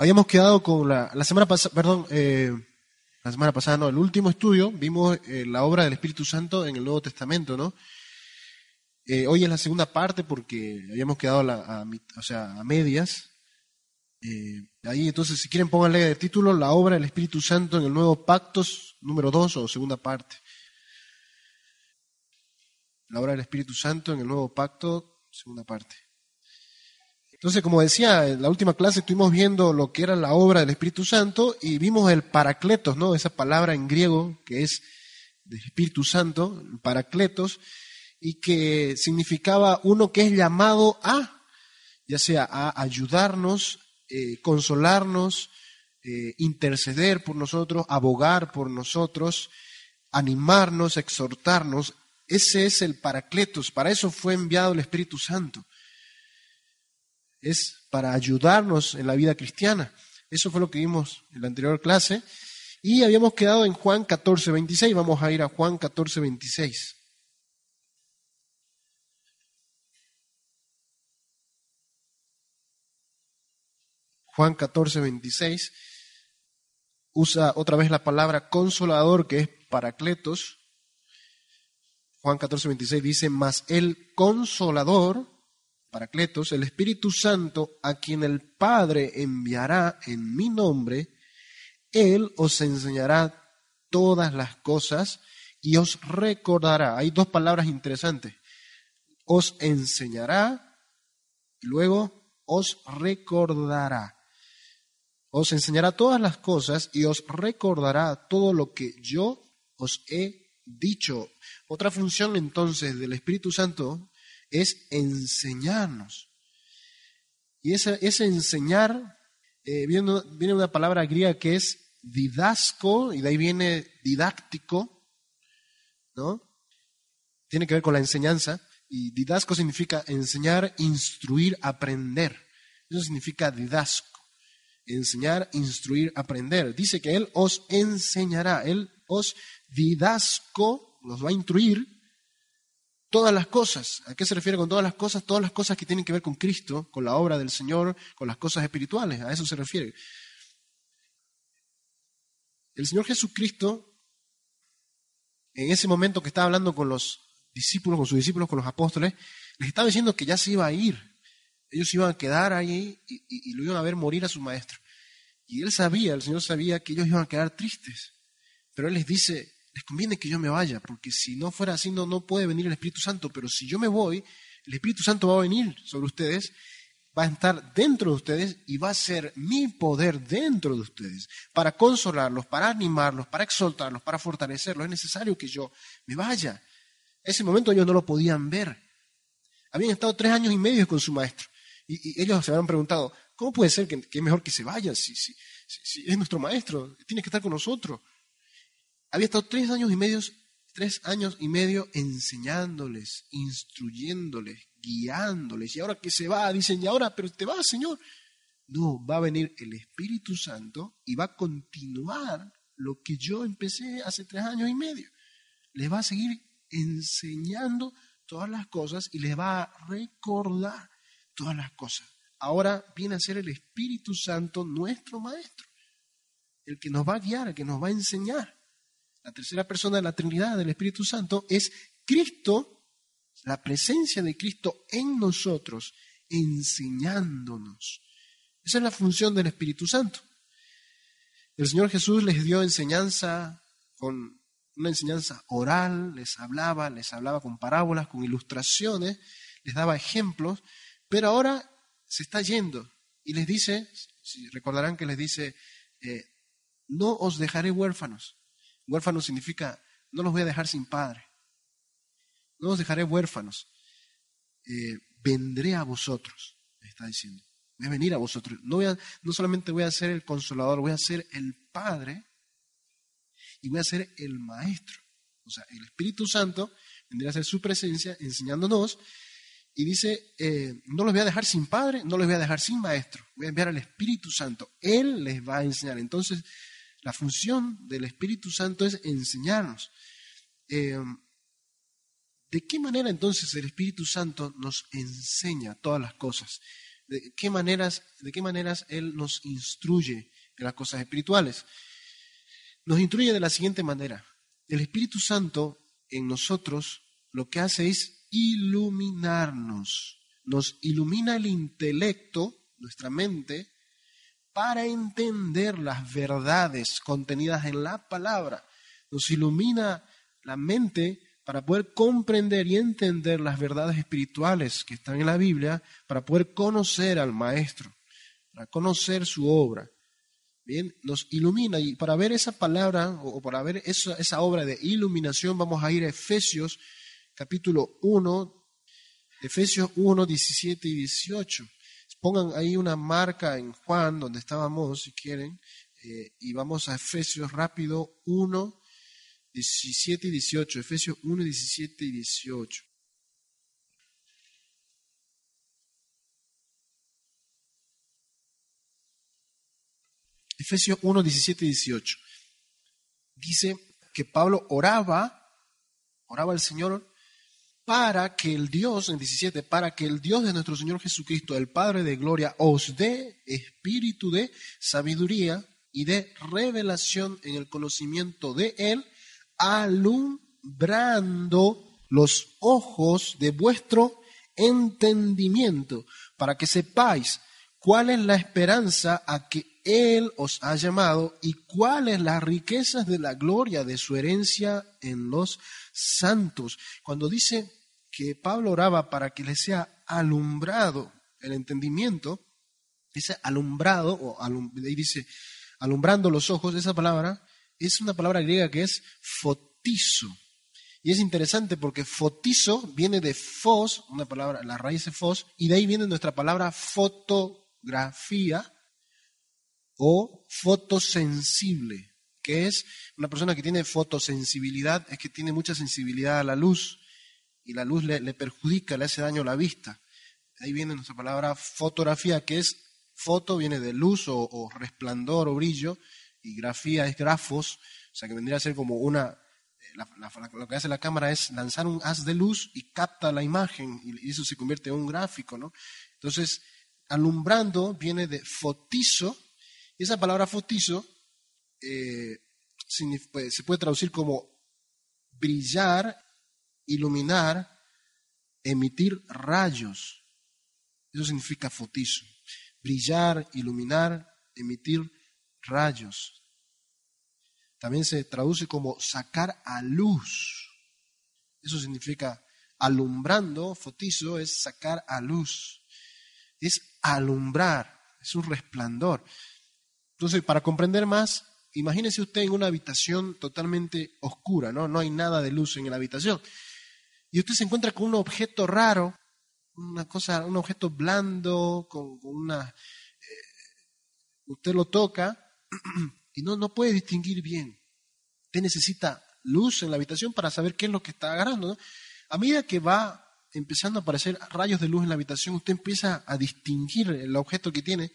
Habíamos quedado con la, la semana pasada, perdón, eh, la semana pasada no, el último estudio, vimos eh, la obra del Espíritu Santo en el Nuevo Testamento, ¿no? Eh, hoy es la segunda parte porque habíamos quedado a, o sea, a medias. Ahí entonces, si quieren, pónganle de título la obra del Espíritu Santo en el Nuevo Pacto, número 2 o segunda parte. La obra del Espíritu Santo en el Nuevo Pacto, segunda parte. Entonces, como decía, en la última clase estuvimos viendo lo que era la obra del Espíritu Santo y vimos el paracletos, ¿no? Esa palabra en griego que es del Espíritu Santo, paracletos, y que significaba uno que es llamado a, ya sea a ayudarnos, eh, consolarnos, eh, interceder por nosotros, abogar por nosotros, animarnos, exhortarnos. Ese es el paracletos, para eso fue enviado el Espíritu Santo es para ayudarnos en la vida cristiana. Eso fue lo que vimos en la anterior clase. Y habíamos quedado en Juan 14, 26. Vamos a ir a Juan 14, 26. Juan 14, 26 usa otra vez la palabra consolador, que es paracletos. Juan 14, 26 dice, mas el consolador, Paracletos, el Espíritu Santo, a quien el Padre enviará en mi nombre, Él os enseñará todas las cosas y os recordará. Hay dos palabras interesantes. Os enseñará y luego os recordará. Os enseñará todas las cosas y os recordará todo lo que yo os he dicho. Otra función entonces del Espíritu Santo es enseñarnos. Y ese, ese enseñar, eh, viene, viene, una palabra griega que es didasco, y de ahí viene didáctico, ¿no? Tiene que ver con la enseñanza, y didasco significa enseñar, instruir, aprender. Eso significa didasco. Enseñar, instruir, aprender. Dice que Él os enseñará, Él os didasco, los va a instruir todas las cosas. ¿A qué se refiere con todas las cosas? Todas las cosas que tienen que ver con Cristo, con la obra del Señor, con las cosas espirituales. A eso se refiere. El Señor Jesucristo, en ese momento que estaba hablando con los discípulos, con sus discípulos, con los apóstoles, les estaba diciendo que ya se iba a ir. Ellos iban a quedar ahí y, lo iban a ver morir a su maestro. Y él sabía, el Señor sabía que ellos iban a quedar tristes. Pero él les dice, les conviene que yo me vaya, porque si no fuera así no, no puede venir el Espíritu Santo, pero si yo me voy, el Espíritu Santo va a venir sobre ustedes, va a estar dentro de ustedes y va a ser mi poder dentro de ustedes, para consolarlos, para animarlos, para exaltarlos, para fortalecerlos. Es necesario que yo me vaya. ese momento ellos no lo podían ver. Habían estado tres años y medio con su maestro. Y, ellos se habían preguntado, ¿cómo puede ser que, es mejor que se vaya si, si, si es nuestro maestro? Tiene que estar con nosotros había estado tres años y medio, tres años y medio enseñándoles, instruyéndoles, guiándoles. Y ahora que se va, dicen, y ahora, pero te va, Señor. No, va a venir el Espíritu Santo y va a continuar lo que yo empecé hace tres años y medio. Les va a seguir enseñando todas las cosas y les va a recordar todas las cosas. Ahora viene a ser el Espíritu Santo nuestro Maestro, el que nos va a guiar, el que nos va a enseñar la tercera persona de la Trinidad del Espíritu Santo, es Cristo, la presencia de Cristo en nosotros, enseñándonos. Esa es la función del Espíritu Santo. El Señor Jesús les dio enseñanza con una enseñanza oral, les hablaba, les hablaba con parábolas, con ilustraciones, les daba ejemplos, pero ahora se está yendo y les dice, si recordarán que les dice, eh, no os dejaré huérfanos, Huérfano significa, no los voy a dejar sin padre. No los dejaré huérfanos. Eh, vendré a vosotros, está diciendo. Voy a venir a vosotros. No, voy a, no solamente voy a ser el consolador, voy a ser el Padre y voy a ser el Maestro. O sea, el Espíritu Santo vendrá a ser su presencia enseñándonos y dice, eh, no los voy a dejar sin Padre, no los voy a dejar sin Maestro. Voy a enviar al Espíritu Santo. Él les va a enseñar. Entonces, la función del Espíritu Santo es enseñarnos. Eh, ¿De qué manera entonces el Espíritu Santo nos enseña todas las cosas? de qué maneras, de qué maneras Él nos instruye en las cosas espirituales. Nos instruye de la siguiente manera. El Espíritu Santo en nosotros lo que hace es iluminarnos. Nos ilumina el intelecto, nuestra mente, para entender las verdades contenidas en la palabra. Nos ilumina la mente para poder comprender y entender las verdades espirituales que están en la Biblia, para poder conocer al Maestro, para conocer su obra. Bien, nos ilumina y para ver esa palabra o para ver esa, esa obra de iluminación vamos a ir a Efesios capítulo 1, Efesios 1, 17 y 18. Pongan ahí una marca en Juan, donde estábamos, si quieren, eh, y vamos a Efesios rápido 1, 17 y 18, Efesios 1, 17 y 18. Efesios 1, 17 y 18. Dice que Pablo oraba, oraba al Señor para que el Dios, en 17, para que el Dios de nuestro Señor Jesucristo, el Padre de Gloria, os dé espíritu de sabiduría y de revelación en el conocimiento de Él alumbrando los ojos de vuestro entendimiento, para que sepáis cuál es la esperanza a que Él os ha llamado y cuáles las riquezas de la gloria de su herencia en los santos. Cuando dice que Pablo oraba para que le sea alumbrado el entendimiento, dice alumbrado, o ahí dice alumbrando los ojos, esa palabra es una palabra griega que es fotizo. Y es interesante porque fotizo viene de fos, una palabra, la raíz de fos, y de ahí viene nuestra palabra fotografía o fotosensible, que es una persona que tiene fotosensibilidad, es que tiene mucha sensibilidad a la luz y la luz le, perjudica, le hace daño a la vista. Ahí viene nuestra palabra fotografía, que es foto, viene de luz o resplandor o brillo, y grafía es grafos, o sea que vendría a ser como una, eh, lo que hace la cámara es lanzar un haz de luz y capta la imagen y eso se convierte en un gráfico, ¿no? Entonces, alumbrando viene de fotizo y esa palabra fotizo eh, pues, se puede traducir como brillar, iluminar, emitir rayos. Eso significa fotizo. Brillar, iluminar, emitir rayos. También se traduce como sacar a luz. Eso significa alumbrando, fotizo es sacar a luz. Es alumbrar, es un resplandor. Entonces, para comprender más, imagínese usted en una habitación totalmente oscura, ¿no? No hay nada de luz en la habitación. Y usted se encuentra con un objeto raro, una cosa, un objeto blando, con, una. Eh, usted lo toca y no, no puede distinguir bien. Usted necesita luz en la habitación para saber qué es lo que está agarrando. A medida que va empezando a aparecer rayos de luz en la habitación, usted empieza a distinguir el objeto que tiene.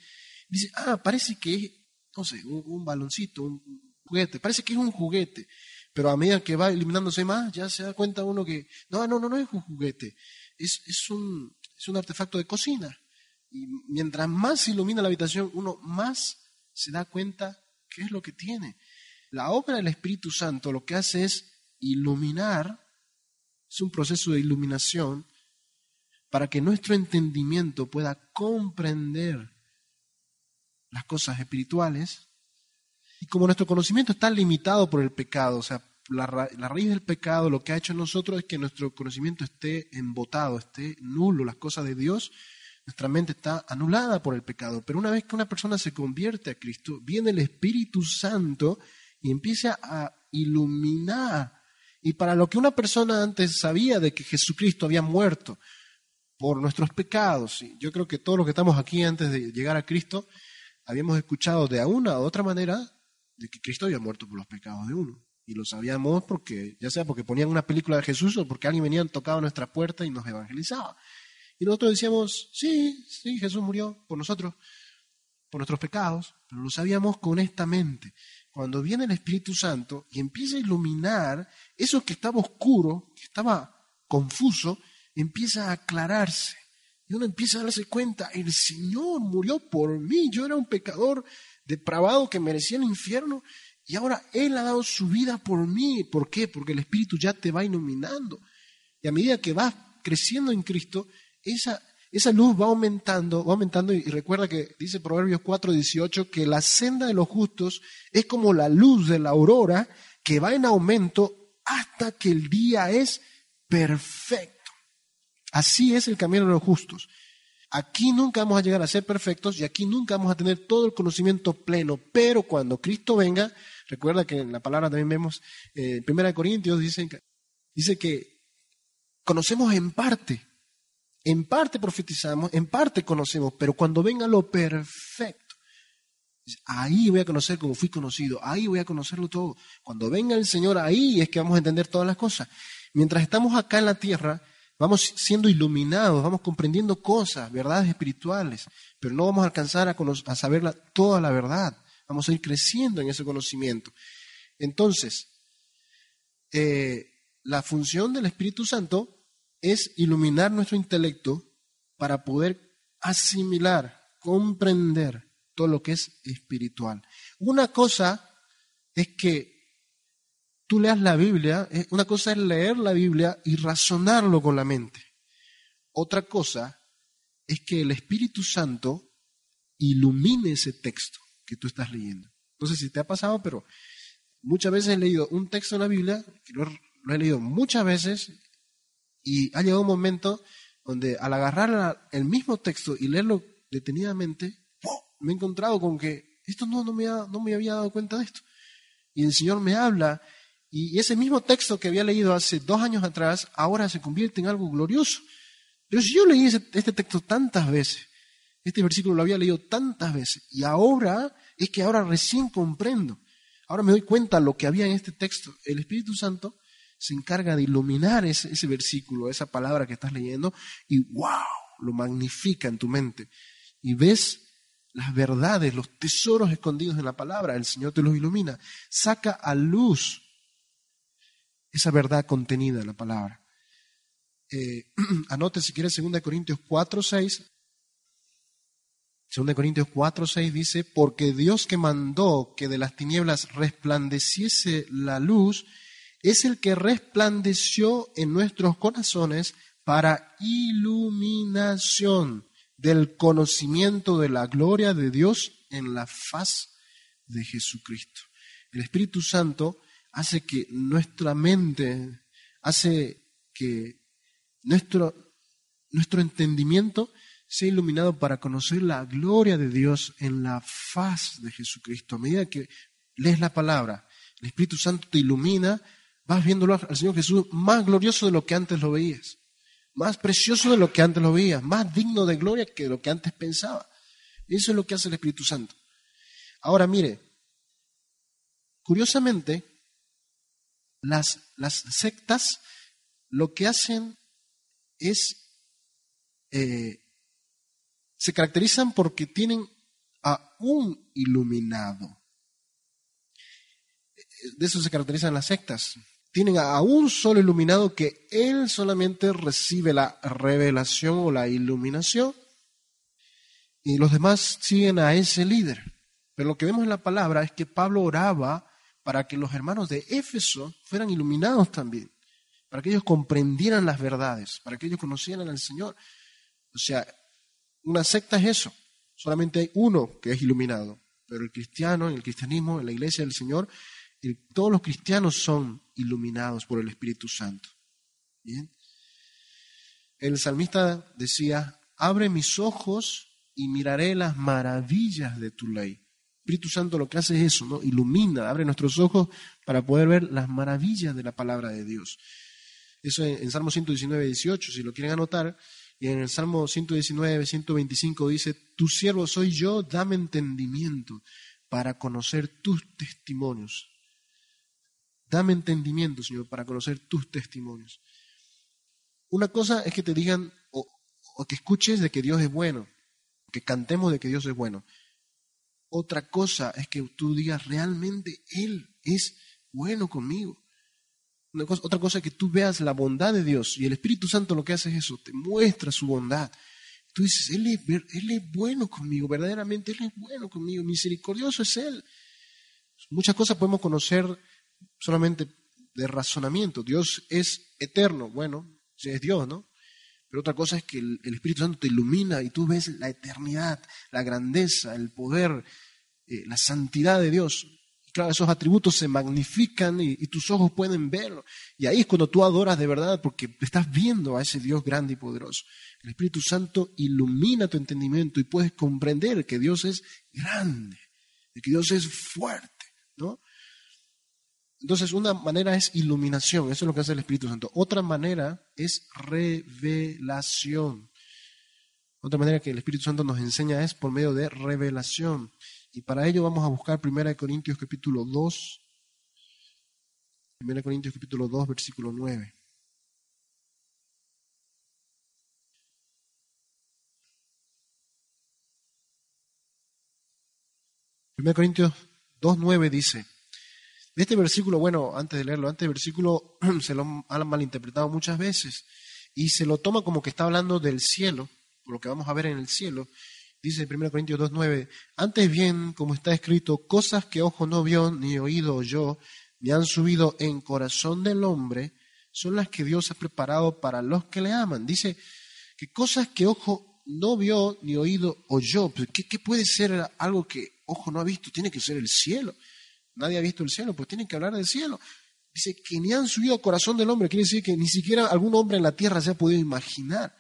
Dice, ah, parece que es, no sé, un, baloncito, un juguete, parece que es un juguete. Pero a medida que va eliminándose más, ya se da cuenta uno que, no, no, no, no es un juguete, es, es, un, es un artefacto de cocina. Y mientras más ilumina la habitación, uno más se da cuenta qué es lo que tiene. La obra del Espíritu Santo lo que hace es iluminar, es un proceso de iluminación para que nuestro entendimiento pueda comprender las cosas espirituales. Y como nuestro conocimiento está limitado por el pecado, o sea, la, la, raíz del pecado lo que ha hecho en nosotros es que nuestro conocimiento esté embotado, esté nulo, las cosas de Dios nuestra mente está anulada por el pecado. Pero una vez que una persona se convierte a Cristo, viene el Espíritu Santo y empieza a iluminar. Y para lo que una persona antes sabía de que Jesucristo había muerto por nuestros pecados, yo creo que todos los que estamos aquí antes de llegar a Cristo, habíamos escuchado de una u otra manera de que Cristo había muerto por los pecados de uno. Y lo sabíamos porque, ya sea porque ponían una película de Jesús o porque alguien venía, tocaba nuestra puerta y nos evangelizaba. Y nosotros decíamos, sí, sí, Jesús murió por nosotros, por nuestros pecados, pero lo sabíamos con esta. Cuando viene el Espíritu Santo y empieza a iluminar eso que estaba oscuro, que estaba confuso, empieza a aclararse. Y uno empieza a darse cuenta, el Señor murió por mí, yo era un pecador depravado que merecía el infierno y ahora Él ha dado su vida por mí. ¿Por qué? Porque el Espíritu ya te va iluminando. Y a medida que vas creciendo en Cristo, esa, esa luz va aumentando, va aumentando. Y recuerda que dice Proverbios 4:18 que la senda de los justos es como la luz de la aurora que va en aumento hasta que el día es perfecto. Así es el camino de los justos. Aquí nunca vamos a llegar a ser perfectos y aquí nunca vamos a tener todo el conocimiento pleno, pero cuando Cristo venga, recuerda que en la palabra también vemos, eh, en 1 Corintios dice, dice que conocemos en parte, en parte profetizamos, en parte conocemos, pero cuando venga lo perfecto, ahí voy a conocer como fui conocido, ahí voy a conocerlo todo. Cuando venga el Señor, ahí es que vamos a entender todas las cosas. Mientras estamos acá en la tierra, vamos siendo iluminados, vamos comprendiendo cosas, verdades espirituales, pero no vamos a alcanzar a, saber toda la verdad. Vamos a ir creciendo en ese conocimiento. Entonces, eh, la función del Espíritu Santo es iluminar nuestro intelecto para poder asimilar, comprender todo lo que es espiritual. Una cosa es que tú leas la Biblia, eh, una cosa es leer la Biblia y razonarlo con la mente. Otra cosa es que el Espíritu Santo ilumine ese texto que tú estás leyendo. No sé si te ha pasado, pero muchas veces he leído un texto en la Biblia, que lo, he leído muchas veces, y ha llegado un momento donde al agarrar el mismo texto y leerlo detenidamente, me he encontrado con que esto no, no, me no me había dado cuenta de esto. Y el Señor me habla y ese mismo texto que había leído hace dos años atrás, ahora se convierte en algo glorioso. Pero si yo leí este texto tantas veces, este versículo lo había leído tantas veces, y ahora es que ahora recién comprendo. Ahora me doy cuenta lo que había en este texto. El Espíritu Santo se encarga de iluminar ese, ese versículo, esa palabra que estás leyendo, y wow, lo magnifica en tu mente. Y ves las verdades, los tesoros escondidos en la palabra, el Señor te los ilumina, saca a luz esa verdad contenida en la palabra. Eh, anote si quieres 2 Corintios 4, 6. 2 Corintios 4, 6 dice, porque Dios que mandó que de las tinieblas resplandeciese la luz, es el que resplandeció en nuestros corazones para iluminación del conocimiento de la gloria de Dios en la faz de Jesucristo. El Espíritu Santo hace que nuestra mente, hace que nuestro, nuestro entendimiento sea iluminado para conocer la gloria de Dios en la faz de Jesucristo. A medida que lees la palabra, el Espíritu Santo te ilumina, vas viéndolo al Señor Jesús más glorioso de lo que antes lo veías, más precioso de lo que antes lo veías, más digno de gloria que lo que antes pensaba. Eso es lo que hace el Espíritu Santo. Ahora mire, curiosamente, las, sectas lo que hacen es, eh, se caracterizan porque tienen a un iluminado. De eso se caracterizan las sectas. Tienen a un solo iluminado que él solamente recibe la revelación o la iluminación y los demás siguen a ese líder. Pero lo que vemos en la palabra es que Pablo oraba para que los hermanos de Éfeso fueran iluminados también, para que ellos comprendieran las verdades, para que ellos conocieran al Señor. O sea, una secta es eso, solamente hay uno que es iluminado, pero el cristiano, en el cristianismo, en la iglesia del Señor, todos los cristianos son iluminados por el Espíritu Santo. Bien. El salmista decía, abre mis ojos y miraré las maravillas de tu ley. Espíritu Santo lo que hace es eso, ¿no? Ilumina, abre nuestros ojos para poder ver las maravillas de la palabra de Dios. Eso en, Salmo 119, 18, si lo quieren anotar. Y en el Salmo 119, 125 dice, tu siervo soy yo, dame entendimiento para conocer tus testimonios. Dame entendimiento, Señor, para conocer tus testimonios. Una cosa es que te digan o, o que escuches de que Dios es bueno, que cantemos de que Dios es bueno. Otra cosa es que tú digas, realmente Él es bueno conmigo. otra cosa es que tú veas la bondad de Dios y el Espíritu Santo lo que hace es eso, te muestra su bondad. tú dices, él es, él es bueno conmigo, verdaderamente Él es bueno conmigo, misericordioso es Él. Muchas cosas podemos conocer solamente de razonamiento. Dios es eterno, bueno, es Dios, ¿no? Pero otra cosa es que el, Espíritu Santo te ilumina y tú ves la eternidad, la grandeza, el poder, eh, la santidad de Dios. Y claro, esos atributos se magnifican y, y, tus ojos pueden verlo. Y ahí es cuando tú adoras de verdad porque estás viendo a ese Dios grande y poderoso. El Espíritu Santo ilumina tu entendimiento y puedes comprender que Dios es grande, que Dios es fuerte, ¿no? Entonces, una manera es iluminación, eso es lo que hace el Espíritu Santo. Otra manera es revelación. Otra manera que el Espíritu Santo nos enseña es por medio de revelación. Y para ello vamos a buscar 1 Corintios capítulo 2. 1 Corintios capítulo 2, versículo 9. 1 Corintios 2.9 dice, este versículo, bueno, antes de leerlo, antes del versículo se lo han malinterpretado muchas veces y se lo toma como que está hablando del cielo, lo que vamos a ver en el cielo. Dice en 1 Corintios 2.9, antes bien, como está escrito, cosas que ojo no vio, ni oído oyó, ni han subido en corazón del hombre, son las que Dios ha preparado para los que le aman. Dice que cosas que ojo no vio, ni oído oyó, ¿qué, qué puede ser algo que ojo no ha visto? Tiene que ser el cielo nadie ha visto el cielo, pues tienen que hablar del cielo. Dice que ni han subido al corazón del hombre, quiere decir que ni siquiera algún hombre en la tierra se ha podido imaginar,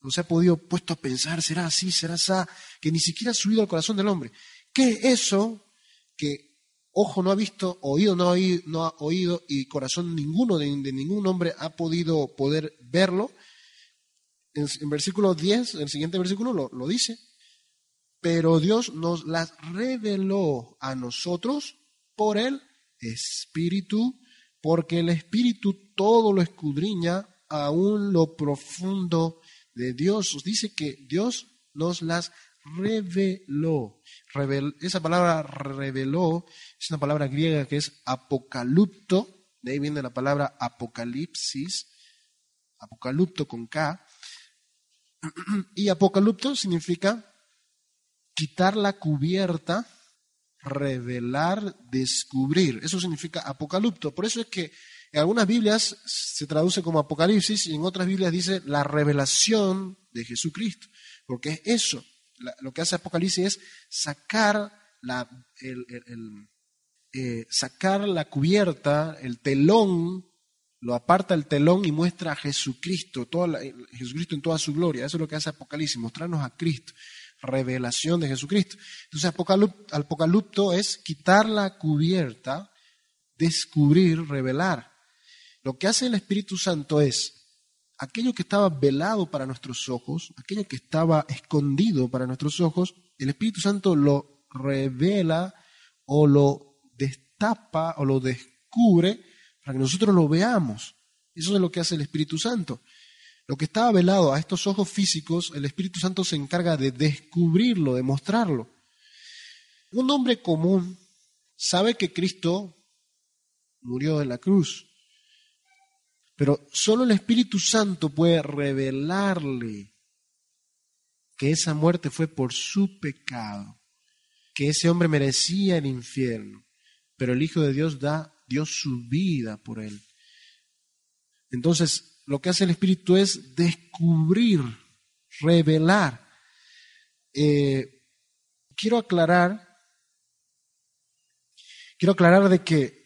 no se ha podido puesto a pensar, será así, será así, que ni siquiera ha subido al corazón del hombre. ¿Qué es eso que ojo no ha visto, oído no ha oído, no ha oído y corazón ninguno de, ningún hombre ha podido poder verlo? En, versículo 10, el siguiente versículo lo, lo dice, pero Dios nos las reveló a nosotros por el Espíritu, porque el Espíritu todo lo escudriña, aún lo profundo de Dios. Dice que Dios nos las reveló. esa palabra reveló es una palabra griega que es apocalipto, de ahí viene la palabra apocalipsis, apocalipto con K, y apocalipto significa quitar la cubierta revelar, descubrir. Eso significa apocalipto. Por eso es que en algunas Biblias se traduce como Apocalipsis y en otras Biblias dice la revelación de Jesucristo. Porque es eso. lo que hace Apocalipsis es sacar la, eh, sacar la cubierta, el telón, lo aparta el telón y muestra a Jesucristo, toda Jesucristo en toda su gloria. Eso es lo que hace Apocalipsis, mostrarnos a Cristo revelación de Jesucristo. Entonces, apocalipto es quitar la cubierta, descubrir, revelar. Lo que hace el Espíritu Santo es aquello que estaba velado para nuestros ojos, aquello que estaba escondido para nuestros ojos, el Espíritu Santo lo revela o lo destapa o lo descubre para que nosotros lo veamos. Eso es lo que hace el Espíritu Santo. Lo que estaba velado a estos ojos físicos, el Espíritu Santo se encarga de descubrirlo, de mostrarlo. Un hombre común sabe que Cristo murió en la cruz, pero solo el Espíritu Santo puede revelarle que esa muerte fue por su pecado, que ese hombre merecía el infierno, pero el Hijo de Dios da, dio su vida por él. Entonces, lo que hace el Espíritu es descubrir, revelar. Eh, quiero aclarar, quiero aclarar de que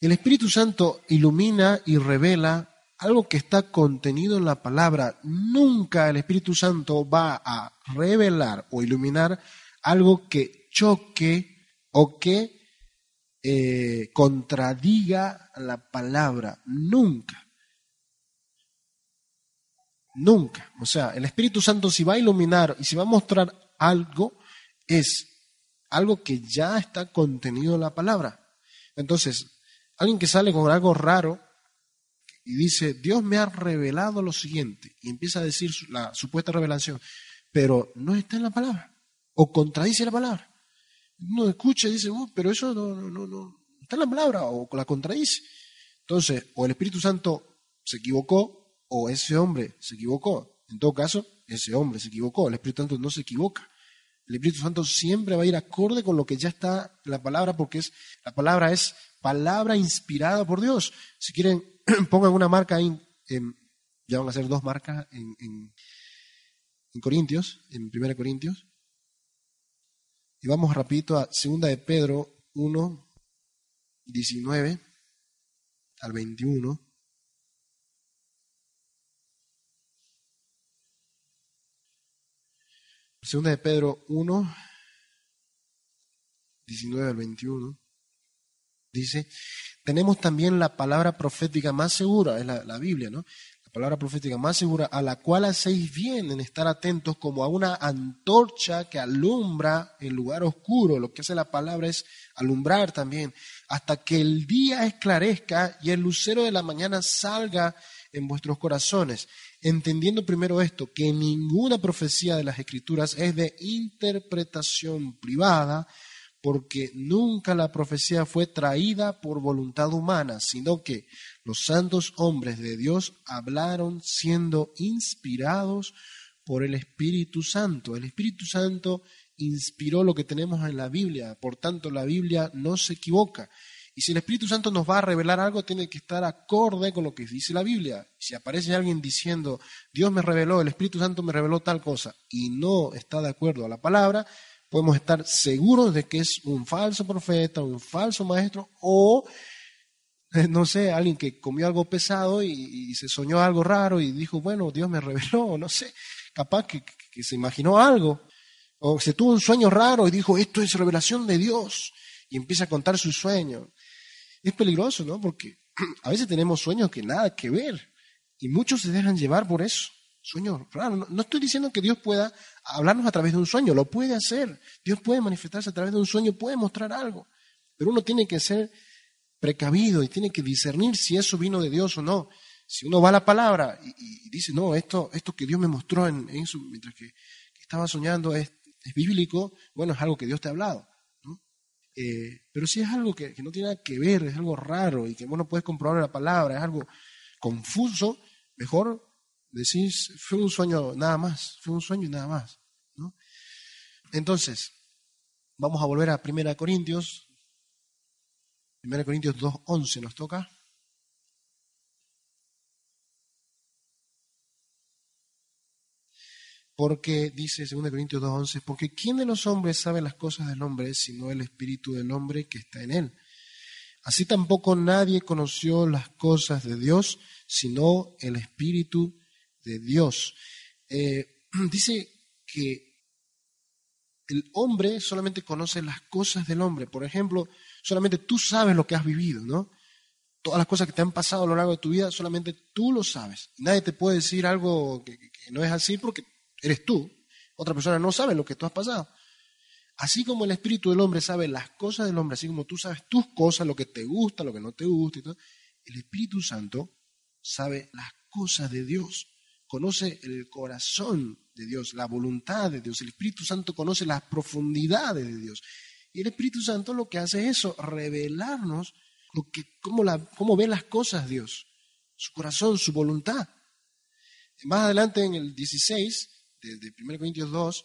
el Espíritu Santo ilumina y revela algo que está contenido en la palabra. Nunca el Espíritu Santo va a revelar o iluminar algo que choque o que eh, contradiga la palabra. Nunca. Nunca. O sea, el Espíritu Santo si va a iluminar y si va a mostrar algo, es algo que ya está contenido en la palabra. Entonces, alguien que sale con algo raro y dice, Dios me ha revelado lo siguiente, y empieza a decir la supuesta revelación, pero no está en la palabra, o contradice la palabra. Uno escucha y dice, oh, pero eso no, no, no, no está en la palabra, o la contradice. Entonces, o el Espíritu Santo se equivocó, o ese hombre se equivocó. En todo caso, ese hombre se equivocó, el Espíritu Santo no se equivoca. El Espíritu Santo siempre va a ir acorde con lo que ya está en la palabra, porque es, la palabra es palabra inspirada por Dios. Si quieren, pongan una marca ahí, ya van a ser dos marcas en, en, en Corintios, en 1 Corintios. Y vamos rapidito a 2 de Pedro 1, 19 al 21. Segunda de Pedro 1, 19 al 21. Dice, tenemos también la palabra profética más segura, es la, la Biblia, ¿no? palabra profética más segura, a la cual hacéis bien en estar atentos como a una antorcha que alumbra el lugar oscuro. Lo que hace la palabra es alumbrar también, hasta que el día esclarezca y el lucero de la mañana salga en vuestros corazones, entendiendo primero esto, que ninguna profecía de las escrituras es de interpretación privada, porque nunca la profecía fue traída por voluntad humana, sino que los santos hombres de Dios hablaron siendo inspirados por el Espíritu Santo. El Espíritu Santo inspiró lo que tenemos en la Biblia, por tanto la Biblia no se equivoca. Y si el Espíritu Santo nos va a revelar algo, tiene que estar acorde con lo que dice la Biblia. Si aparece alguien diciendo, Dios me reveló, el Espíritu Santo me reveló tal cosa, y no está de acuerdo a la palabra, podemos estar seguros de que es un falso profeta, un falso maestro, o no sé, alguien que comió algo pesado y, se soñó algo raro y dijo, bueno, Dios me reveló, no sé, capaz que, se imaginó algo, o se tuvo un sueño raro y dijo, esto es revelación de Dios, y empieza a contar su sueño. Es peligroso, ¿no? Porque a veces tenemos sueños que nada que ver, y muchos se dejan llevar por eso. Sueños raros. no estoy diciendo que Dios pueda hablarnos a través de un sueño, lo puede hacer. Dios puede manifestarse a través de un sueño, puede mostrar algo. Pero uno tiene que ser precavido y tiene que discernir si eso vino de Dios o no. Si uno va a la palabra y, dice, no, esto, esto que Dios me mostró en, eso, mientras que, estaba soñando es, bíblico, bueno, es algo que Dios te ha hablado. Eh, pero si es algo que, no tiene nada que ver, es algo raro y que vos no puedes comprobar la palabra, es algo confuso, mejor decís, fue un sueño nada más, fue un sueño y nada más. Entonces, vamos a volver a 1 Corintios 1 Corintios 2.11 nos toca. Porque, dice 2 Corintios 2.11, porque ¿quién de los hombres sabe las cosas del hombre sino el espíritu del hombre que está en él? Así tampoco nadie conoció las cosas de Dios sino el espíritu de Dios. Eh, dice que el hombre solamente conoce las cosas del hombre. Por ejemplo, solamente tú sabes lo que has vivido, ¿no? Todas las cosas que te han pasado a lo largo de tu vida, solamente tú lo sabes. Nadie te puede decir algo que, no es así porque eres tú. Otra persona no sabe lo que tú has pasado. Así como el espíritu del hombre sabe las cosas del hombre, así como tú sabes tus cosas, lo que te gusta, lo que no te gusta el Espíritu Santo sabe las cosas de Dios, conoce el corazón de Dios, la voluntad de Dios. El Espíritu Santo conoce las profundidades de Dios. Y el Espíritu Santo lo que hace es eso, revelarnos lo que, cómo, la, cómo ve las cosas Dios, su corazón, su voluntad. Más adelante en el 16 de, de 1 Corintios 2,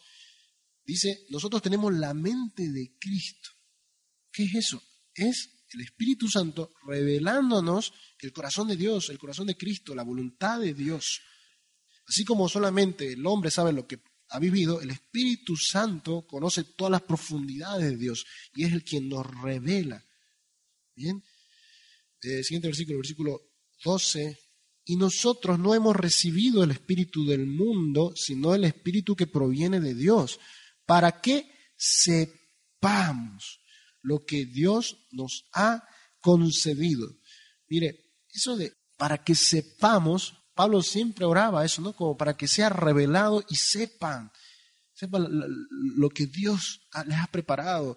dice, nosotros tenemos la mente de Cristo. ¿Qué es eso? Es el Espíritu Santo revelándonos el corazón de Dios, el corazón de Cristo, la voluntad de Dios. Así como solamente el hombre sabe lo que ha vivido, el Espíritu Santo conoce todas las profundidades de Dios y es el quien nos revela. Bien, eh, siguiente versículo, versículo 12. Y nosotros no hemos recibido el Espíritu del mundo, sino el Espíritu que proviene de Dios, para que sepamos lo que Dios nos ha concedido. Mire, eso de para que sepamos Pablo siempre oraba eso, ¿no? Como para que sea revelado y sepan, sepan lo que Dios les ha preparado,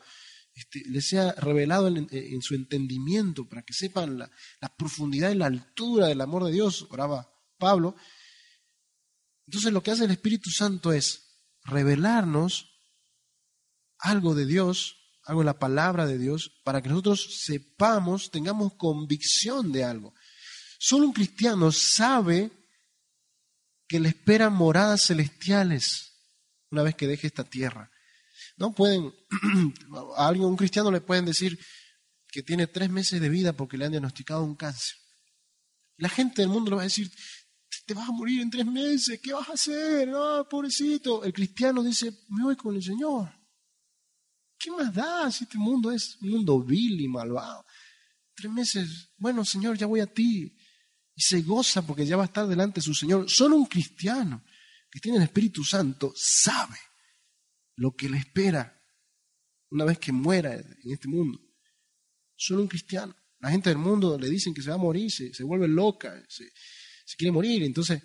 este, les sea revelado en, su entendimiento, para que sepan la, profundidad y la altura del amor de Dios, oraba Pablo. Entonces lo que hace el Espíritu Santo es revelarnos algo de Dios, algo de la palabra de Dios, para que nosotros sepamos, tengamos convicción de algo. Solo un cristiano sabe que le esperan moradas celestiales una vez que deje esta tierra. No pueden, a alguien, un cristiano le pueden decir que tiene tres meses de vida porque le han diagnosticado un cáncer. La gente del mundo le va a decir, te vas a morir en tres meses, ¿qué vas a hacer? Ah, pobrecito. El cristiano dice, me voy con el Señor. ¿Qué más da si este mundo es un mundo vil y malvado? Tres meses, bueno Señor, ya voy a ti. Y se goza porque ya va a estar delante de su Señor. Solo un cristiano que tiene el Espíritu Santo sabe lo que le espera una vez que muera en este mundo. Solo un cristiano. La gente del mundo le dicen que se va a morir, se, vuelve loca, se, se quiere morir. Entonces,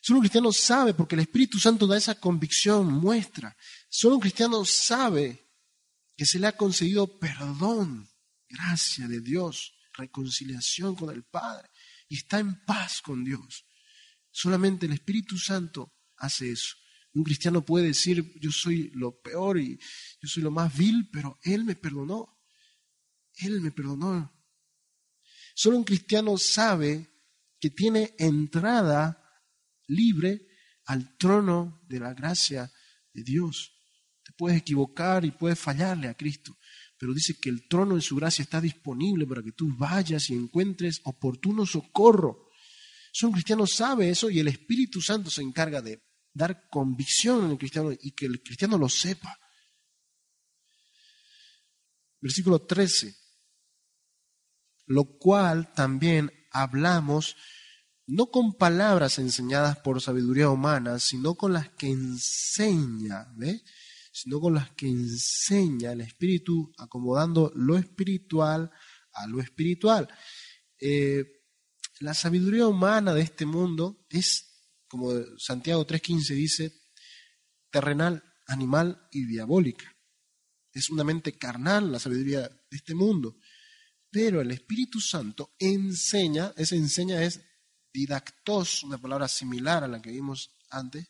solo un cristiano sabe, porque el Espíritu Santo da esa convicción, muestra. Solo un cristiano sabe que se le ha concedido perdón, gracia de Dios, reconciliación con el Padre, y está en paz con Dios. Solamente el Espíritu Santo hace eso. Un cristiano puede decir, yo soy lo peor y yo soy lo más vil, pero Él me perdonó. Él me perdonó. Solo un cristiano sabe que tiene entrada libre al trono de la gracia de Dios. Te puedes equivocar y puedes fallarle a Cristo, pero dice que el trono de su gracia está disponible para que tú vayas y encuentres oportuno socorro. Solo un cristiano sabe eso y el Espíritu Santo se encarga de dar convicción en el cristiano y que el cristiano lo sepa. Versículo 13. Lo cual también hablamos no con palabras enseñadas por sabiduría humana, sino con las que enseña, ¿ve? Sino con las que enseña el Espíritu, acomodando lo espiritual a lo espiritual. Eh, la sabiduría humana de este mundo es como Santiago 3.15 dice, terrenal, animal y diabólica. Es una mente carnal la sabiduría de este mundo. Pero el Espíritu Santo enseña, esa enseña es didactos, una palabra similar a la que vimos antes,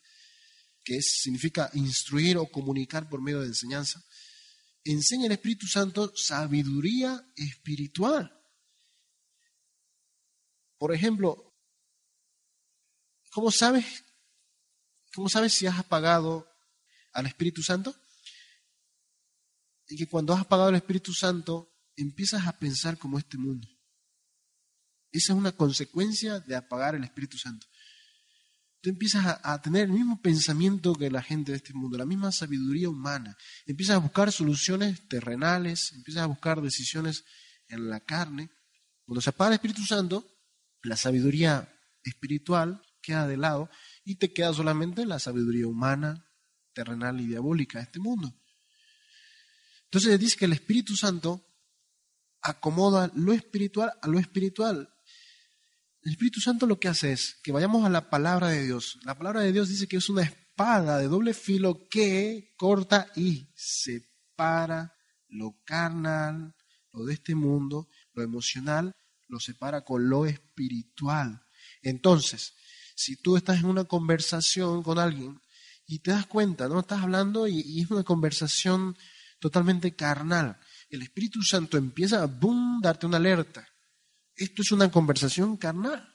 que significa instruir o comunicar por medio de enseñanza. Enseña el Espíritu Santo sabiduría espiritual. Por ejemplo, ¿Cómo sabes? ¿Cómo sabes si has apagado al Espíritu Santo? Y que cuando has apagado al Espíritu Santo, empiezas a pensar como este mundo. Esa es una consecuencia de apagar el Espíritu Santo. Tú empiezas a, a, tener el mismo pensamiento que la gente de este mundo, la misma sabiduría humana. Empiezas a buscar soluciones terrenales, empiezas a buscar decisiones en la carne. Cuando se apaga el Espíritu Santo, la sabiduría espiritual queda de lado y te queda solamente la sabiduría humana, terrenal y diabólica de este mundo. Entonces dice que el Espíritu Santo acomoda lo espiritual a lo espiritual. El Espíritu Santo lo que hace es que vayamos a la palabra de Dios. La palabra de Dios dice que es una espada de doble filo que corta y separa lo carnal, lo de este mundo, lo emocional, lo separa con lo espiritual. Entonces, si tú estás en una conversación con alguien y te das cuenta, ¿no? Estás hablando y, es una conversación totalmente carnal. El Espíritu Santo empieza a boom, darte una alerta. Esto es una conversación carnal.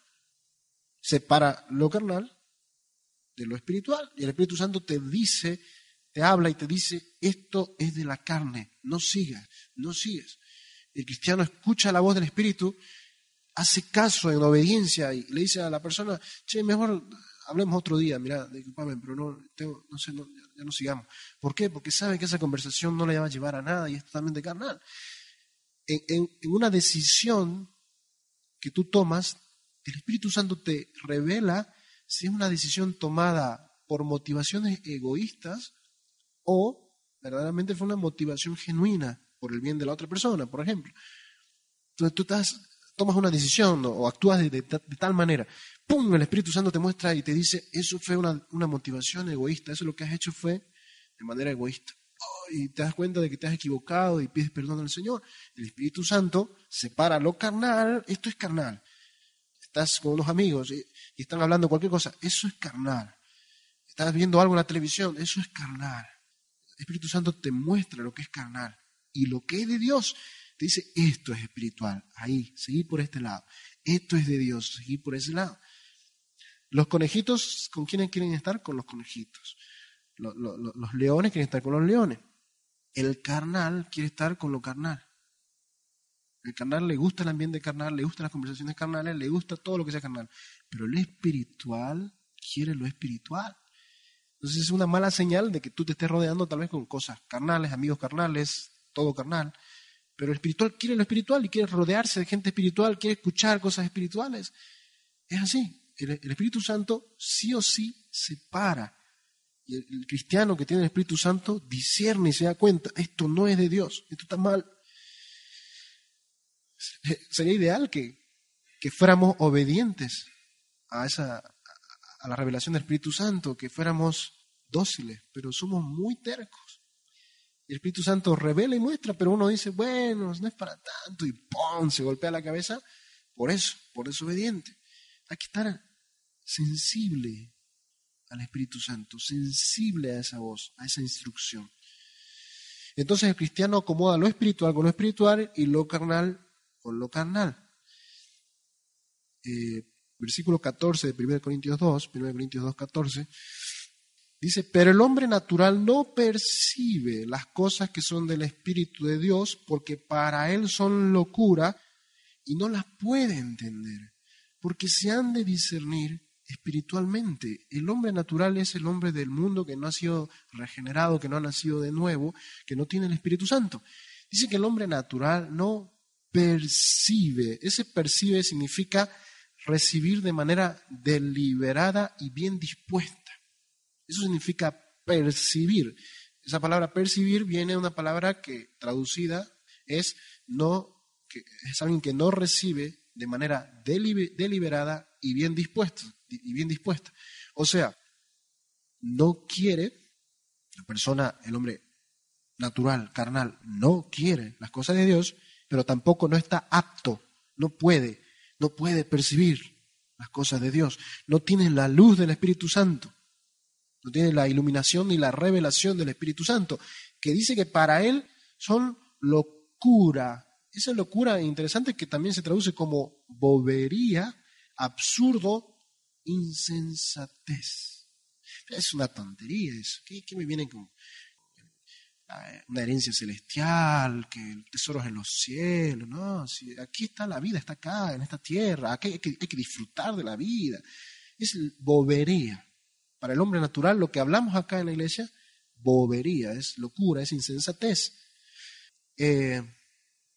Separa lo carnal de lo espiritual. Y el Espíritu Santo te dice, te habla y te dice, esto es de la carne, no sigas, no sigues. El cristiano escucha la voz del Espíritu hace caso en obediencia y le dice a la persona, che, mejor hablemos otro día, mira, disculpame, pero no, no sé, ya no sigamos. ¿Por qué? Porque sabe que esa conversación no le va a llevar a nada y es totalmente carnal. En, en una decisión que tú tomas, el Espíritu Santo te revela si es una decisión tomada por motivaciones egoístas o verdaderamente fue una motivación genuina por el bien de la otra persona, por ejemplo. Entonces tú estás tomas una decisión o actúas de, tal manera, ¡pum! El Espíritu Santo te muestra y te dice, eso fue una, motivación egoísta, eso lo que has hecho fue de manera egoísta. Oh, y te das cuenta de que te has equivocado y pides perdón al Señor. El Espíritu Santo separa lo carnal, esto es carnal. Estás con unos amigos y, y están hablando cualquier cosa, eso es carnal. Estás viendo algo en la televisión, eso es carnal. El Espíritu Santo te muestra lo que es carnal. Y lo que es de Dios te dice, esto es espiritual, ahí, seguí por este lado. Esto es de Dios, seguí por ese lado. Los conejitos, ¿con quiénes quieren estar? Con los conejitos. Los, leones quieren estar con los leones. El carnal quiere estar con lo carnal. El carnal le gusta el ambiente carnal, le gustan las conversaciones carnales, le gusta todo lo que sea carnal. Pero el espiritual quiere lo espiritual. Entonces es una mala señal de que tú te estés rodeando tal vez con cosas carnales, amigos carnales, todo carnal. Pero el espiritual quiere lo espiritual y quiere rodearse de gente espiritual, quiere escuchar cosas espirituales. Es así. El, Espíritu Santo sí o sí separa. Y el, cristiano que tiene el Espíritu Santo discierne y se da cuenta, esto no es de Dios, esto está mal. Sería ideal que, que fuéramos obedientes a, esa, a la revelación del Espíritu Santo, que fuéramos dóciles, pero somos muy tercos. El Espíritu Santo revela y muestra, pero uno dice, bueno, no es para tanto, y ¡pum! se golpea la cabeza. Por eso, por desobediente. Hay que estar sensible al Espíritu Santo, sensible a esa voz, a esa instrucción. Entonces el cristiano acomoda lo espiritual con lo espiritual y lo carnal con lo carnal. Eh, versículo 14 de 1 Corintios 2, 1 Corintios 2, 14, Dice, pero el hombre natural no percibe las cosas que son del Espíritu de Dios porque para él son locura y no las puede entender, porque se han de discernir espiritualmente. El hombre natural es el hombre del mundo que no ha sido regenerado, que no ha nacido de nuevo, que no tiene el Espíritu Santo. Dice que el hombre natural no percibe. Ese percibe significa recibir de manera deliberada y bien dispuesta. Eso significa percibir. Esa palabra percibir viene de una palabra que traducida es no que es alguien que no recibe de manera deliberada y bien dispuesta y bien dispuesta. O sea, no quiere la persona, el hombre natural, carnal, no quiere las cosas de Dios, pero tampoco no está apto, no puede, no puede percibir las cosas de Dios, no tiene la luz del Espíritu Santo no tiene la iluminación ni la revelación del Espíritu Santo, que dice que para él son locura. Esa locura interesante que también se traduce como bobería, absurdo, insensatez. Es una tontería eso. ¿Qué, me viene con una herencia celestial, que el tesoro es en los cielos? No, si aquí está la vida, está acá, en esta tierra. Aquí hay que disfrutar de la vida. Es bobería. Para el hombre natural, lo que hablamos acá en la iglesia, bobería, es locura, es insensatez. Eh,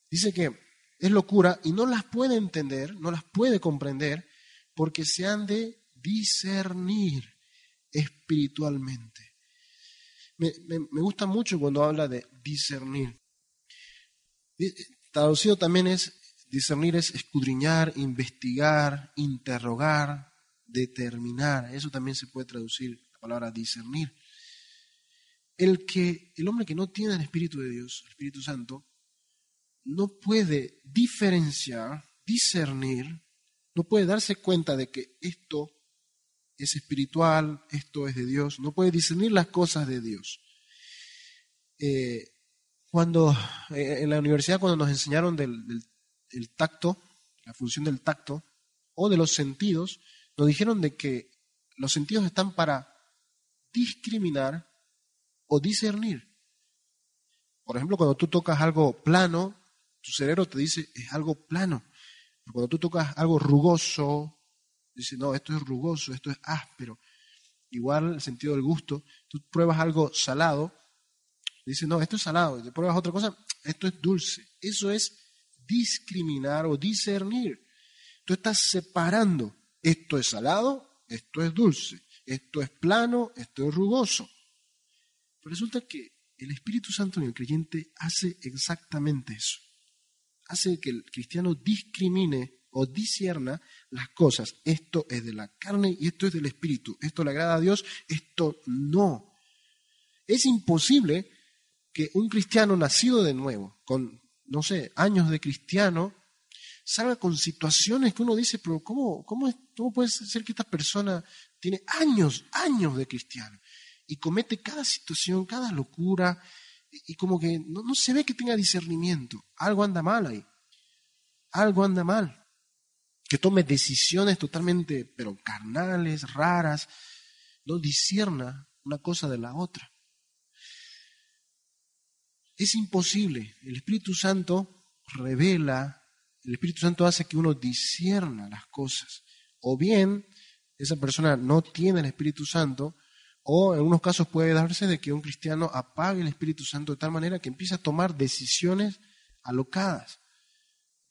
dice que es locura y no las puede entender, no las puede comprender, porque se han de discernir espiritualmente. Me, me gusta mucho cuando habla de discernir. Traducido también es, discernir es escudriñar, investigar, interrogar, determinar. Eso también se puede traducir la palabra discernir. El que el hombre que no tiene el Espíritu de Dios, el Espíritu Santo, no puede diferenciar, discernir, no puede darse cuenta de que esto es espiritual, esto es de Dios, no puede discernir las cosas de Dios. Eh, cuando eh, en la universidad cuando nos enseñaron del tacto, la función del tacto o de los sentidos, nos dijeron de que los sentidos están para discriminar o discernir. Por ejemplo, cuando tú tocas algo plano, tu cerebro te dice es algo plano. Cuando tú tocas algo rugoso, dice no, esto es rugoso, esto es áspero. Igual el sentido del gusto, tú pruebas algo salado, dice no, esto es salado. Y te pruebas otra cosa, esto es dulce. Eso es discriminar o discernir. Tú estás separando esto es salado, esto es dulce, esto es plano, esto es rugoso. Pero resulta que el Espíritu Santo en el creyente hace exactamente eso. Hace que el cristiano discrimine o discierna las cosas. Esto es de la carne y esto es del Espíritu. Esto le agrada a Dios, esto no. Es imposible que un cristiano nacido de nuevo, con, no sé, años de cristiano, salga con situaciones que uno dice, pero ¿cómo, cómo, cómo puede ser que esta persona tiene años, años de cristiano y comete cada situación, cada locura y, como que no, no se ve que tenga discernimiento? Algo anda mal ahí. Algo anda mal. que tome decisiones totalmente, pero carnales, raras, no discierna una cosa de la otra. Es imposible. El Espíritu Santo revela, el Espíritu Santo hace que uno discierna las cosas. O bien esa persona no tiene el Espíritu Santo, o en algunos casos puede darse de que un cristiano apague el Espíritu Santo de tal manera que empieza a tomar decisiones alocadas,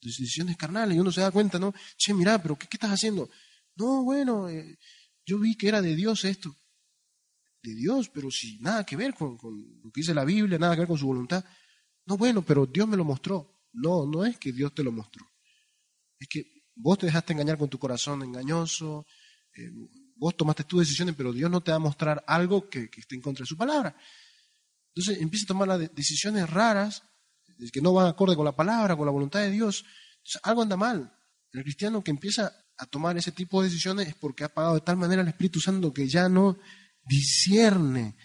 decisiones carnales, y uno se da cuenta, ¿no? Che, mira, pero ¿qué, estás haciendo? No, bueno, eh, yo vi que era de Dios esto. De Dios, pero si nada que ver con lo que dice la Biblia, nada que ver con su voluntad. No, bueno, pero Dios me lo mostró. No, no es que Dios te lo mostró. Es que vos te dejaste engañar con tu corazón engañoso, eh, vos tomaste tus decisiones, pero Dios no te va a mostrar algo que, esté en contra de su palabra. Entonces empieza a tomar las decisiones raras, que no van acorde con la palabra, con la voluntad de Dios. Algo anda mal. El cristiano que empieza a tomar ese tipo de decisiones es porque ha pagado de tal manera al Espíritu Santo que ya no discierne,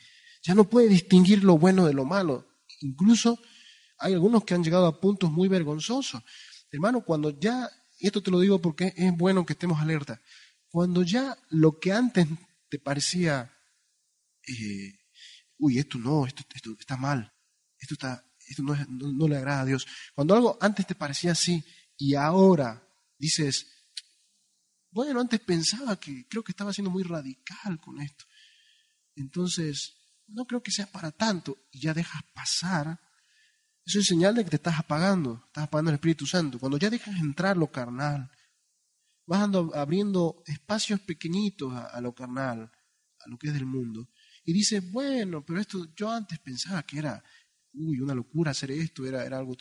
ya no puede distinguir lo bueno de lo malo. Incluso hay algunos que han llegado a puntos muy vergonzosos. Hermano, cuando ya, y esto te lo digo porque es bueno que estemos alerta, cuando ya lo que antes te parecía, eh, uy, esto no, esto, está mal, esto, está, esto no, no, le agrada a Dios. Cuando algo antes te parecía así y ahora dices, bueno, antes pensaba que creo que estaba siendo muy radical con esto. Entonces, no creo que sea para tanto y ya dejas pasar. Eso es señal de que te estás apagando, estás apagando el Espíritu Santo. Cuando ya dejas entrar lo carnal, vas abriendo espacios pequeñitos a, lo carnal, a lo que es del mundo. Y dices, bueno, pero esto yo antes pensaba que era, uy, una locura hacer esto, era, era algo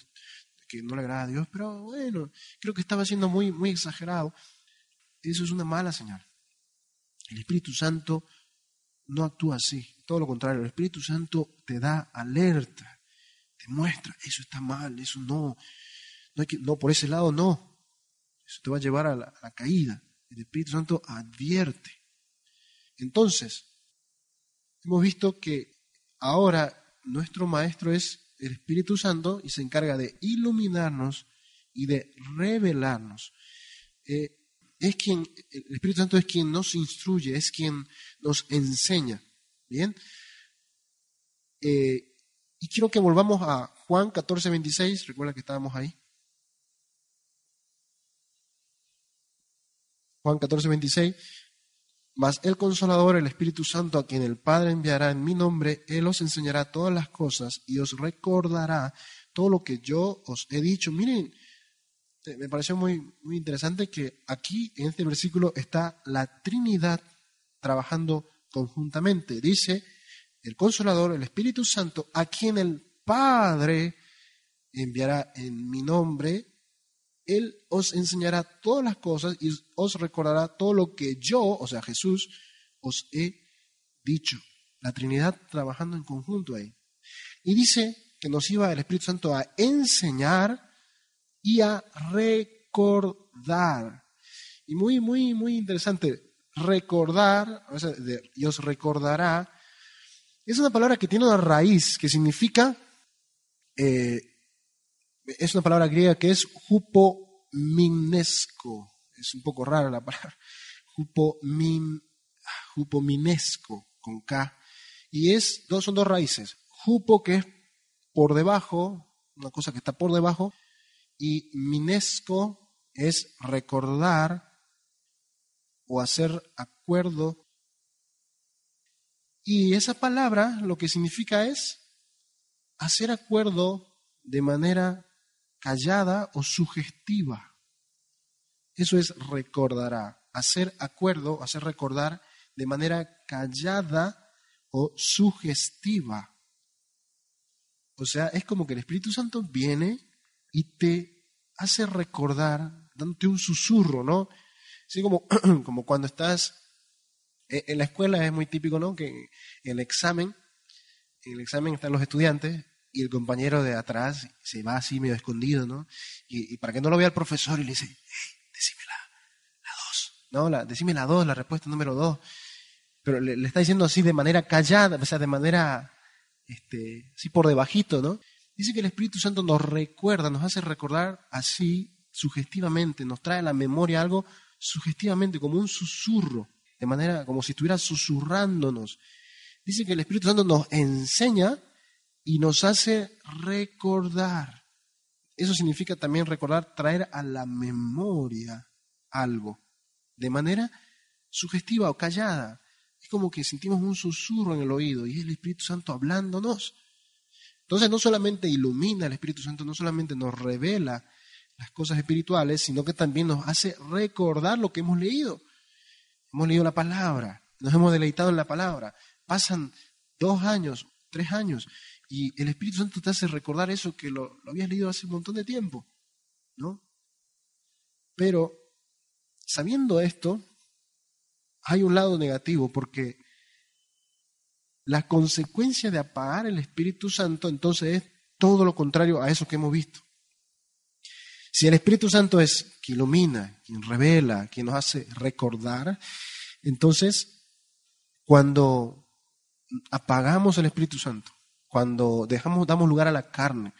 que no le agrada a Dios, pero bueno, creo que estaba siendo muy, muy exagerado. Eso es una mala señal. El Espíritu Santo no actúa así, todo lo contrario, el Espíritu Santo te da alerta, muestra, eso está mal, eso no, no, hay que, no por ese lado no, eso te va a llevar a la, caída. El Espíritu Santo advierte. Entonces, hemos visto que ahora nuestro Maestro es el Espíritu Santo y se encarga de iluminarnos y de revelarnos. Eh, es quien, el Espíritu Santo es quien nos instruye, es quien nos enseña. Bien. Eh, y quiero que volvamos a Juan 14, 26, recuerda que estábamos ahí. Juan 14, 26. Mas el consolador, el Espíritu Santo, a quien el Padre enviará en mi nombre, Él os enseñará todas las cosas y os recordará todo lo que yo os he dicho. Miren, eh, me pareció muy, muy interesante que aquí en este versículo está la Trinidad trabajando conjuntamente. Dice, el consolador, el Espíritu Santo, a quien el Padre enviará en mi nombre, él os enseñará todas las cosas y os recordará todo lo que yo, o sea, Jesús, os he dicho. La Trinidad trabajando en conjunto ahí. Y dice que nos iba el Espíritu Santo a enseñar y a recordar. Y muy, muy, muy interesante. Recordar, y os recordará, es una palabra que tiene una raíz que significa eh, es una palabra griega que es hupominesco. Es un poco rara la palabra. hupominesco, con K. Y es, dos, son dos raíces. Hupo, que es por debajo, una cosa que está por debajo, y minesco es recordar o hacer acuerdo. Y esa palabra lo que significa es hacer acuerdo de manera callada o sugestiva. Eso es recordará, hacer acuerdo, hacer recordar de manera callada o sugestiva. O sea, es como que el Espíritu Santo viene y te hace recordar, dándote un susurro, ¿no? Así como, como cuando estás en la escuela es muy típico, ¿no? Que en el examen, en el examen están los estudiantes y el compañero de atrás se va así medio escondido, ¿no? Y, para que no lo vea el profesor y le dice, hey, decime la, dos, ¿no? La, decime la dos, la respuesta número dos. Pero le, está diciendo así de manera callada, o sea, de manera, este, así por debajito, ¿no? Dice que el Espíritu Santo nos recuerda, nos hace recordar así sugestivamente, nos trae a la memoria algo sugestivamente, como un susurro, de manera como si estuviera susurrándonos. Dice que el Espíritu Santo nos enseña y nos hace recordar. Eso significa también recordar, traer a la memoria algo, de manera sugestiva o callada. Es como que sentimos un susurro en el oído y es el Espíritu Santo hablándonos. Entonces no solamente ilumina el Espíritu Santo, no solamente nos revela las cosas espirituales, sino que también nos hace recordar lo que hemos leído. Hemos leído la palabra, nos hemos deleitado en la palabra. Pasan dos años, tres años, y el Espíritu Santo te hace recordar eso que lo, lo habías leído hace un montón de tiempo. ¿no? Pero sabiendo esto, hay un lado negativo, porque la consecuencia de apagar el Espíritu Santo entonces es todo lo contrario a eso que hemos visto. Si el Espíritu Santo es quien ilumina, quien revela, quien nos hace recordar, entonces cuando apagamos el Espíritu Santo, cuando dejamos, damos lugar a la carne,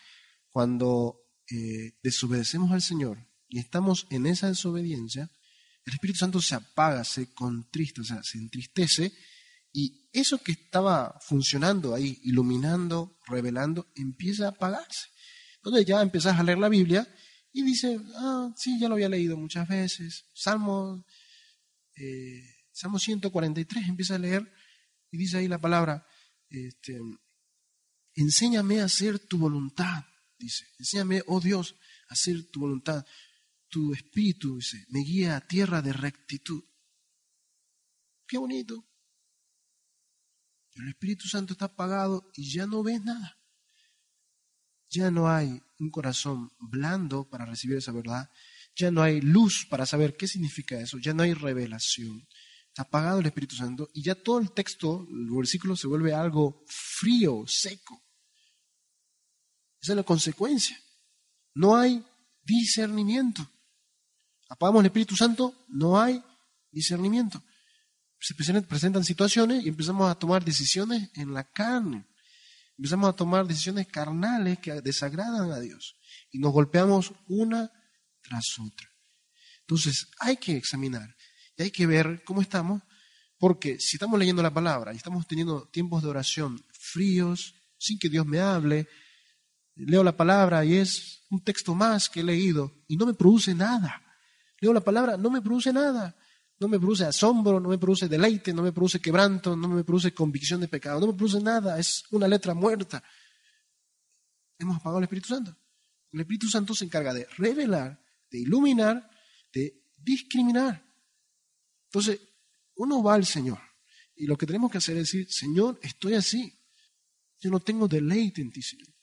cuando eh, desobedecemos al Señor y estamos en esa desobediencia, el Espíritu Santo se apaga, se contrista, o sea, se entristece y eso que estaba funcionando ahí, iluminando, revelando, empieza a apagarse. Entonces ya empezás a leer la Biblia y dice, ah, sí, ya lo había leído muchas veces. Salmo, eh, Salmo 143, empieza a leer y dice ahí la palabra, este, enséñame a hacer tu voluntad, dice, enséñame, oh Dios, a hacer tu voluntad. Tu espíritu, dice, me guía a tierra de rectitud. Qué bonito. Pero el Espíritu Santo está apagado y ya no ves nada. Ya no hay un corazón blando para recibir esa verdad. Ya no hay luz para saber qué significa eso. Ya no hay revelación. Está apagado el Espíritu Santo y ya todo el texto, el versículo se vuelve algo frío, seco. Esa es la consecuencia. No hay discernimiento. Apagamos el Espíritu Santo, no hay discernimiento. Se presentan situaciones y empezamos a tomar decisiones en la carne. Empezamos a tomar decisiones carnales que desagradan a Dios y nos golpeamos una tras otra. Entonces hay que examinar y hay que ver cómo estamos, porque si estamos leyendo la palabra y estamos teniendo tiempos de oración fríos, sin que Dios me hable, leo la palabra y es un texto más que he leído y no me produce nada. Leo la palabra, no me produce nada. No me produce asombro, no me produce deleite, no me produce quebranto, no me produce convicción de pecado, no me produce nada, es una letra muerta. Hemos apagado el Espíritu Santo. El Espíritu Santo se encarga de revelar, de iluminar, de discriminar. Entonces, uno va al Señor y lo que tenemos que hacer es decir, Señor, estoy así. Yo no tengo deleite en ti, Señor.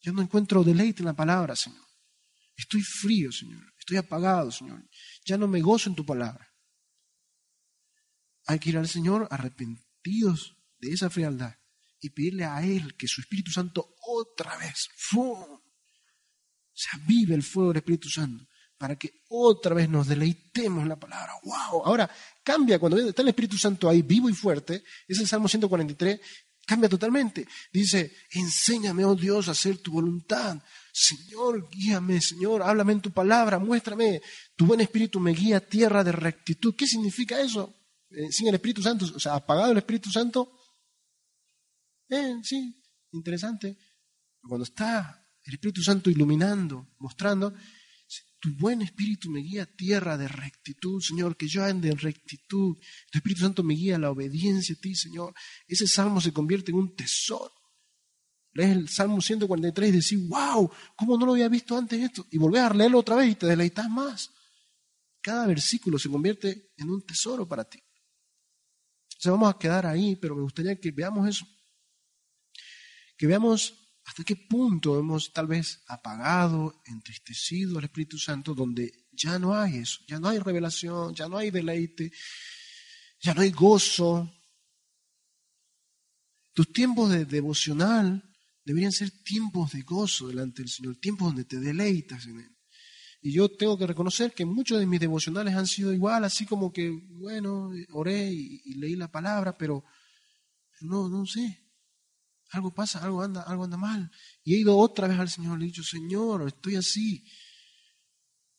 Yo no encuentro deleite en la palabra, Señor. Estoy frío, Señor. Estoy apagado, Señor. Ya no me gozo en tu palabra. Hay que ir al Señor arrepentidos de esa frialdad y pedirle a Él que su Espíritu Santo otra vez se avive el fuego del Espíritu Santo para que otra vez nos deleitemos la palabra. ¡Wow! Ahora cambia cuando está el Espíritu Santo ahí vivo y fuerte. Es el Salmo 143. Cambia totalmente. Dice, enséñame, oh Dios, a hacer tu voluntad. Señor, guíame, Señor, háblame en tu palabra, muéstrame. Tu buen espíritu me guía tierra de rectitud. ¿Qué significa eso? Eh, sin el Espíritu Santo, o sea, apagado el Espíritu Santo, eh, sí, interesante. Cuando está el Espíritu Santo iluminando, mostrando, tu buen espíritu me guía a tierra de rectitud, Señor, que yo ande en rectitud. Tu Espíritu Santo me guía a la obediencia a ti, Señor. Ese salmo se convierte en un tesoro. Lees el Salmo 143 y decís, wow, ¿cómo no lo había visto antes esto? Y volvés a leerlo otra vez y te deleitas más. Cada versículo se convierte en un tesoro para ti. Entonces vamos a quedar ahí, pero me gustaría que veamos eso. Que veamos hasta qué punto hemos tal vez apagado, entristecido al Espíritu Santo, donde ya no hay eso, ya no hay revelación, ya no hay deleite, ya no hay gozo. Tus tiempos de devocional deberían ser tiempos de gozo delante del Señor, tiempos donde te deleitas en Él. Y yo tengo que reconocer que muchos de mis devocionales han sido igual, así como que, bueno, oré y, leí la palabra, pero, no, no sé. Algo pasa, algo anda, algo anda mal. Y he ido otra vez al Señor, le he dicho, Señor, estoy así.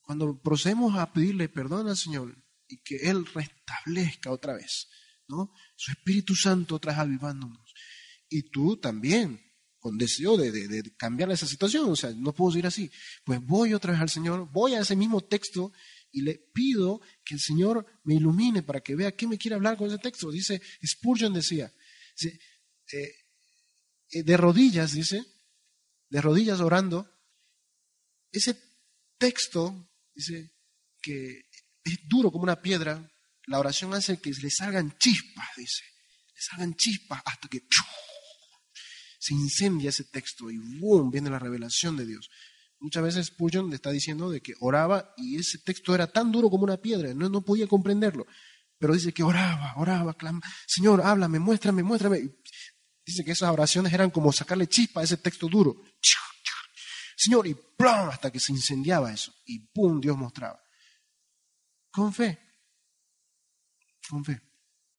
cuando procedemos a pedirle perdón al Señor y que Él restablezca otra vez, ¿no? Su Espíritu Santo otra avivándonos. Y tú también, con deseo de, de, cambiar esa situación, o sea, no puedo seguir así. Pues voy otra vez al Señor, voy a ese mismo texto y le pido que el Señor me ilumine para que vea qué me quiere hablar con ese texto. Dice, Spurgeon decía, eh, eh, de rodillas, dice, de rodillas orando, ese texto, dice, que es duro como una piedra, la oración hace que le salgan chispas, dice, le salgan chispas hasta que se incendia ese texto y ¡boom! viene la revelación de Dios. Muchas veces Spurgeon le está diciendo de que oraba y ese texto era tan duro como una piedra, no, no podía comprenderlo. Pero dice que oraba, oraba, clama, Señor, háblame, muéstrame, muéstrame. Dice que esas oraciones eran como sacarle chispa a ese texto duro. Señor, y ¡plum! hasta que se incendiaba eso. Y ¡pum! Dios mostraba. Con fe. Con fe.